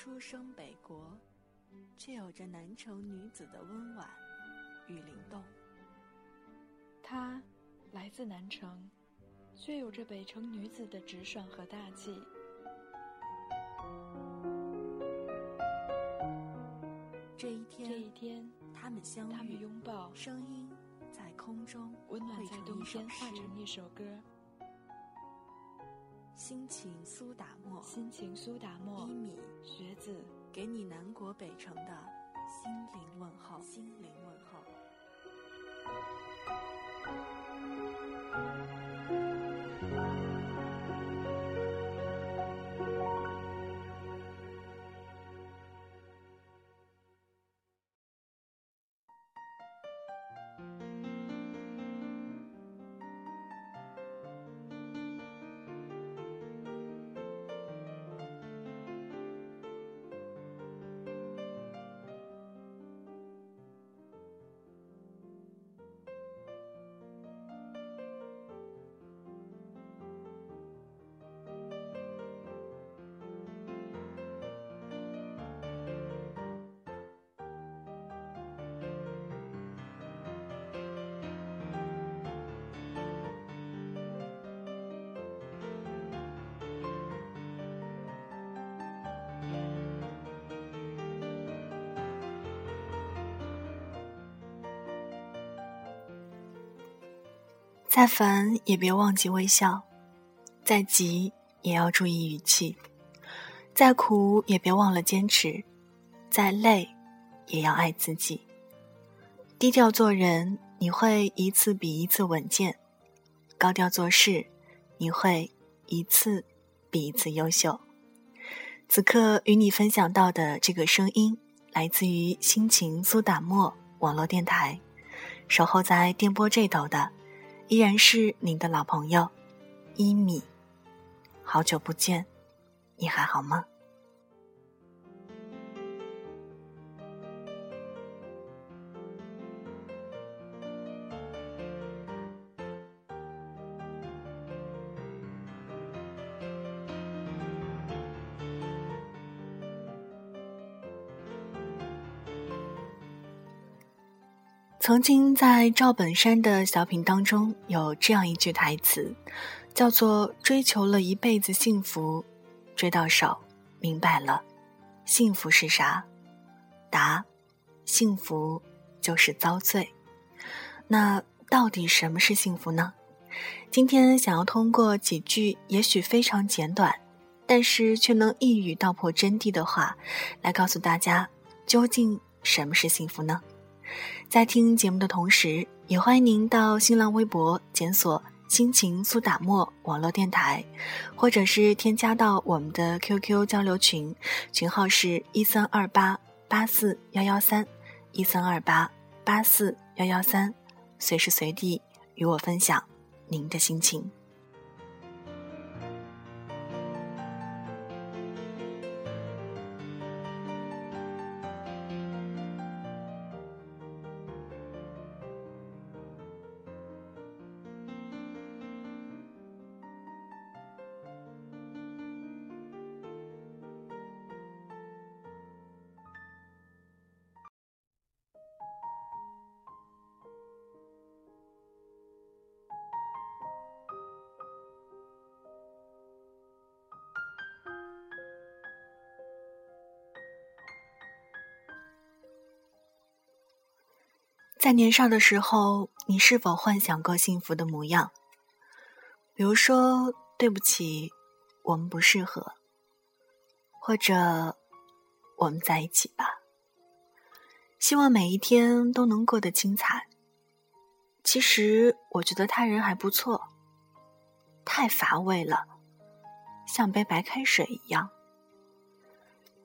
出生北国，却有着南城女子的温婉与灵动。她来自南城，却有着北城女子的直爽和大气。这一天，这一天，他们相遇，他们拥抱，声音在空中，温暖在冬天，化成一首歌。心情苏打沫，心情苏打沫，一米学子，给你南国北城的心灵问候，心灵问候。再烦也别忘记微笑，再急也要注意语气，再苦也别忘了坚持，再累也要爱自己。低调做人，你会一次比一次稳健；高调做事，你会一次比一次优秀。此刻与你分享到的这个声音，来自于心情苏打沫网络电台，守候在电波这头的。依然是您的老朋友，一米。好久不见，你还好吗？曾经在赵本山的小品当中有这样一句台词，叫做“追求了一辈子幸福，追到手，明白了，幸福是啥？答：幸福就是遭罪。那到底什么是幸福呢？今天想要通过几句也许非常简短，但是却能一语道破真谛的话，来告诉大家究竟什么是幸福呢？在听节目的同时，也欢迎您到新浪微博检索“心情苏打沫”网络电台，或者是添加到我们的 QQ 交流群，群号是一三二八八四幺幺三一三二八八四幺幺三，随时随地与我分享您的心情。在年少的时候，你是否幻想过幸福的模样？比如说，对不起，我们不适合，或者我们在一起吧。希望每一天都能过得精彩。其实，我觉得他人还不错，太乏味了，像杯白开水一样。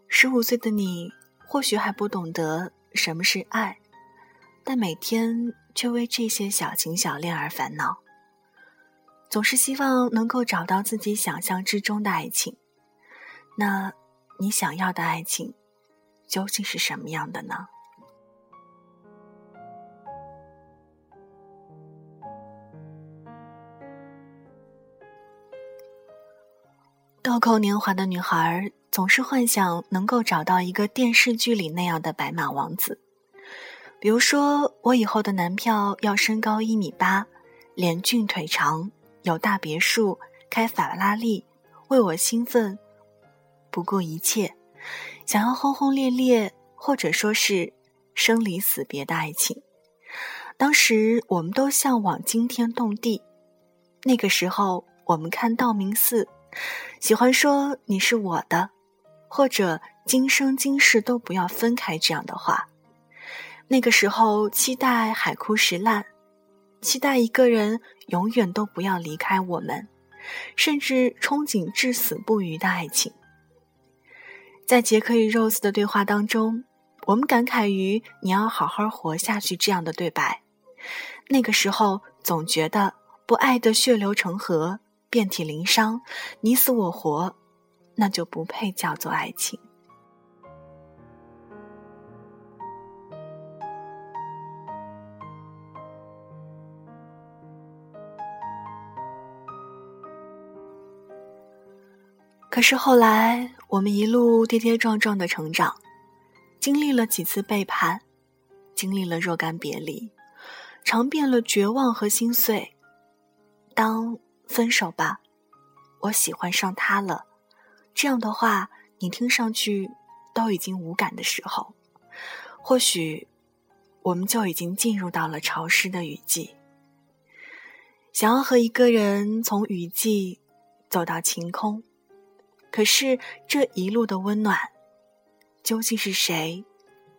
十五岁的你，或许还不懂得什么是爱。但每天却为这些小情小恋而烦恼，总是希望能够找到自己想象之中的爱情。那，你想要的爱情，究竟是什么样的呢？豆蔻年华的女孩总是幻想能够找到一个电视剧里那样的白马王子，比如说我以后的男票要身高一米八，脸俊腿长，有大别墅，开法拉利，为我兴奋，不顾一切，想要轰轰烈烈，或者说是生离死别的爱情。当时我们都向往惊天动地，那个时候我们看道明寺，喜欢说你是我的，或者今生今世都不要分开这样的话。那个时候期待海枯石烂，期待一个人永远都不要离开我们，甚至憧憬至死不渝的爱情。在杰克与 Rose 的对话当中，我们感慨于“你要好好活下去”这样的对白。那个时候，总觉得不爱的血流成河、遍体鳞伤、你死我活，那就不配叫做爱情。可是后来，我们一路跌跌撞撞的成长，经历了几次背叛，经历了若干别离。尝遍了绝望和心碎。当分手吧，我喜欢上他了。这样的话，你听上去都已经无感的时候，或许我们就已经进入到了潮湿的雨季。想要和一个人从雨季走到晴空，可是这一路的温暖，究竟是谁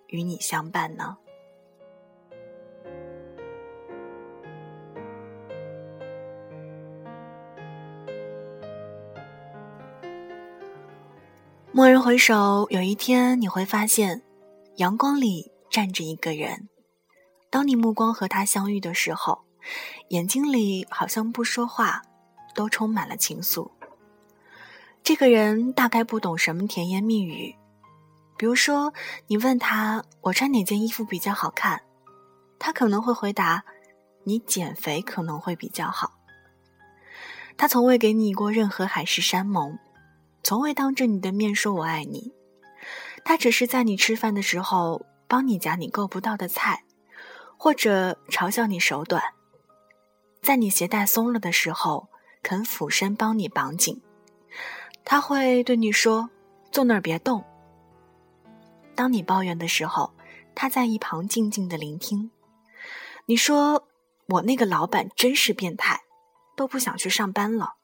与你相伴呢？蓦然回首，有一天你会发现，阳光里站着一个人。当你目光和他相遇的时候，眼睛里好像不说话，都充满了情愫。这个人大概不懂什么甜言蜜语，比如说你问他我穿哪件衣服比较好看，他可能会回答你减肥可能会比较好。他从未给你过任何海誓山盟。从未当着你的面说“我爱你”，他只是在你吃饭的时候帮你夹你够不到的菜，或者嘲笑你手短，在你鞋带松了的时候肯俯身帮你绑紧。他会对你说：“坐那儿别动。”当你抱怨的时候，他在一旁静静的聆听。你说：“我那个老板真是变态，都不想去上班了。”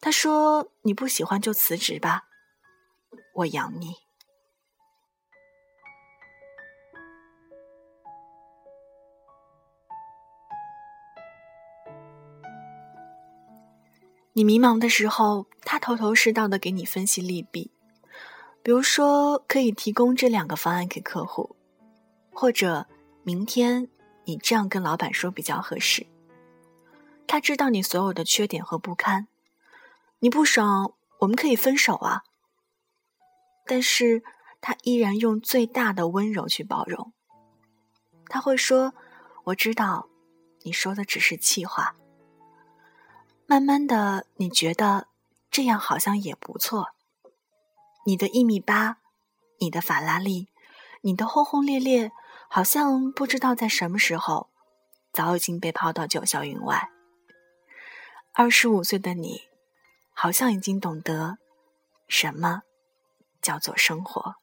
他说：“你不喜欢就辞职吧，我养你。”你迷茫的时候，他头头是道的给你分析利弊，比如说可以提供这两个方案给客户，或者明天你这样跟老板说比较合适。他知道你所有的缺点和不堪。你不爽，我们可以分手啊。但是他依然用最大的温柔去包容。他会说：“我知道，你说的只是气话。”慢慢的，你觉得这样好像也不错。你的一米八，你的法拉利，你的轰轰烈烈，好像不知道在什么时候，早已经被抛到九霄云外。二十五岁的你。好像已经懂得什么叫做生活。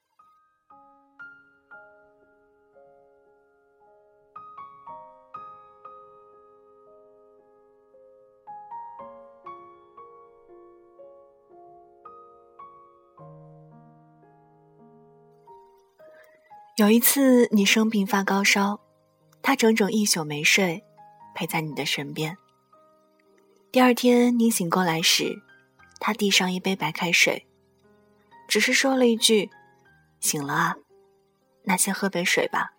有一次你生病发高烧，他整整一宿没睡，陪在你的身边。第二天你醒过来时。他递上一杯白开水，只是说了一句：“醒了啊，那先喝杯水吧。”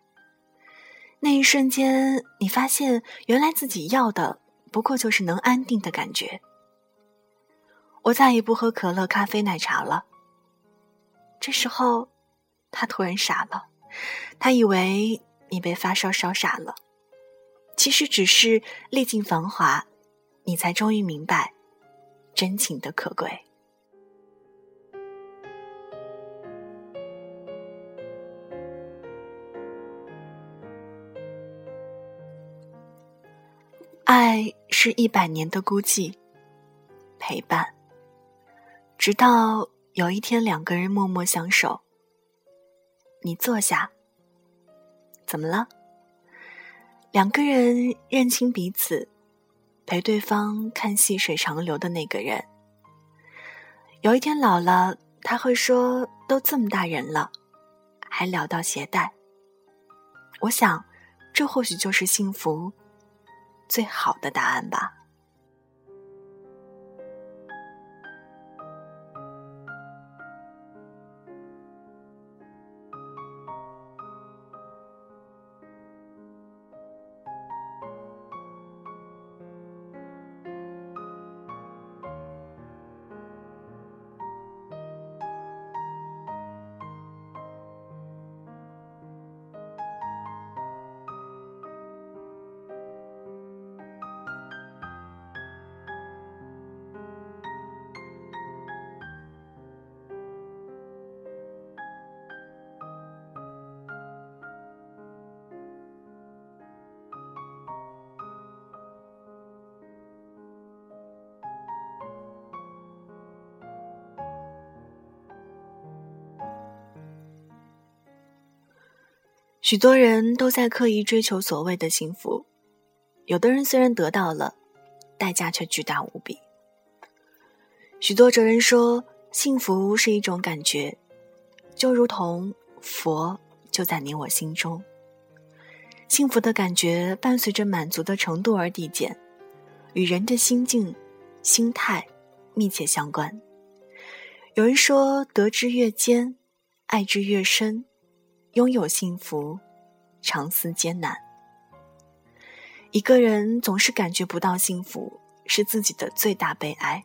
那一瞬间，你发现原来自己要的不过就是能安定的感觉。我再也不喝可乐、咖啡、奶茶了。这时候，他突然傻了，他以为你被发烧烧傻了。其实只是历尽繁华你才终于明白真情的可贵。爱是一百年的孤寂陪伴。直到有一天两个人默默相守你坐下，怎么了？两个人认清彼此，陪对方看细水长流的那个人。有一天老了，他会说：“都这么大人了，还聊到鞋带。”我想，这或许就是幸福最好的答案吧。许多人都在刻意追求所谓的幸福，有的人虽然得到了，代价却巨大无比。许多哲人说，幸福是一种感觉，就如同佛就在你我心中。幸福的感觉伴随着满足的程度而递减，与人的心境、心态密切相关。有人说，得之越坚，爱之越深。拥有幸福，常思艰难。一个人总是感觉不到幸福，是自己的最大悲哀。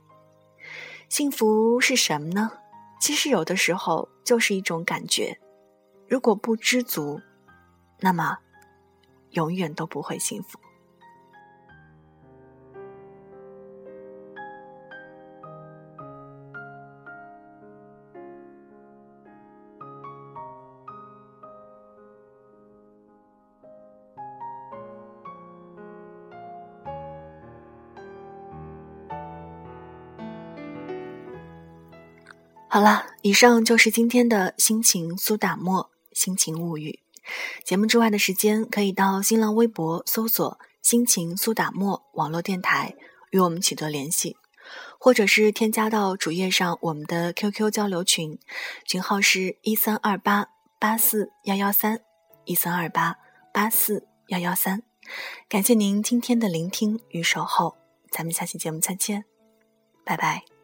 幸福是什么呢？其实有的时候就是一种感觉。如果不知足，那么永远都不会幸福。好了，以上就是今天的心情苏打沫心情物语。节目之外的时间，可以到新浪微博搜索“心情苏打沫网络电台”与我们取得联系，或者是添加到主页上我们的 QQ 交流群，群号是一三二八八四幺幺三一三二八八四幺幺三。感谢您今天的聆听与守候，咱们下期节目再见，拜拜。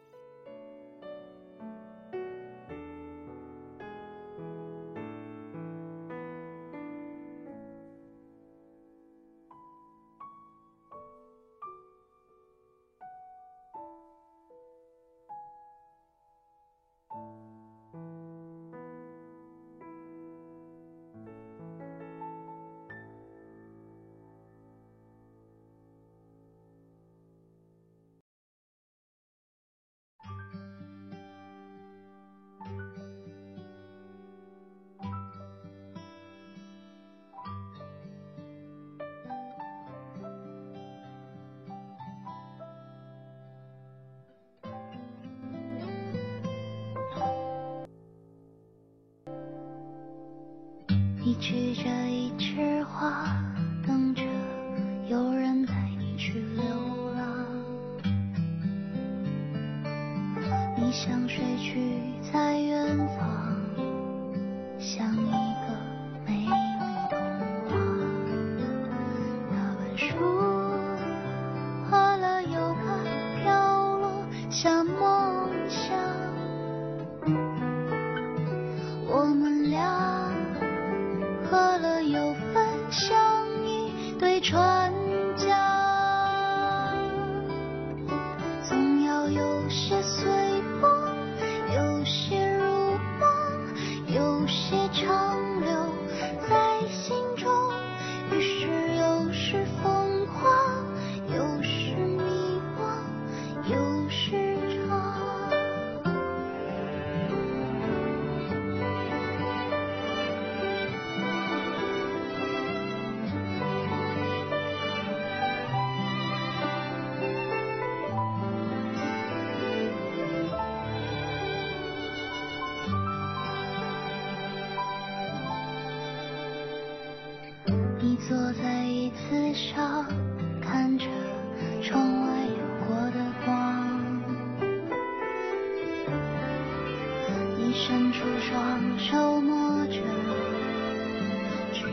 你举着一枝花，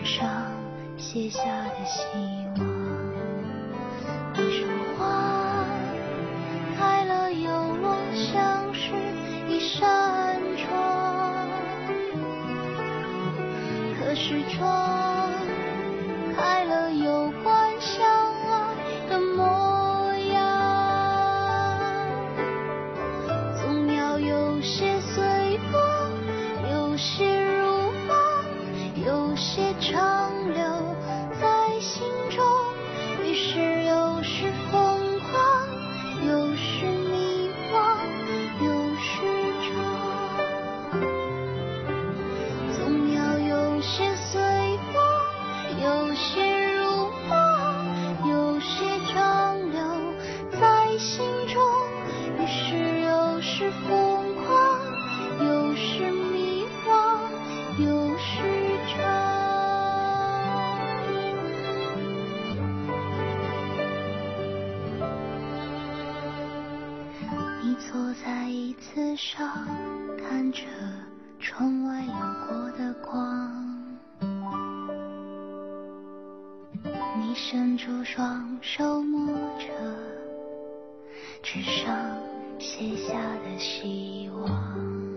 上写下的希望。你说花开了又落，像是一扇窗，可是窗？坐在椅子上，看着窗外流过的光。你伸出双手摸着纸上写下的希望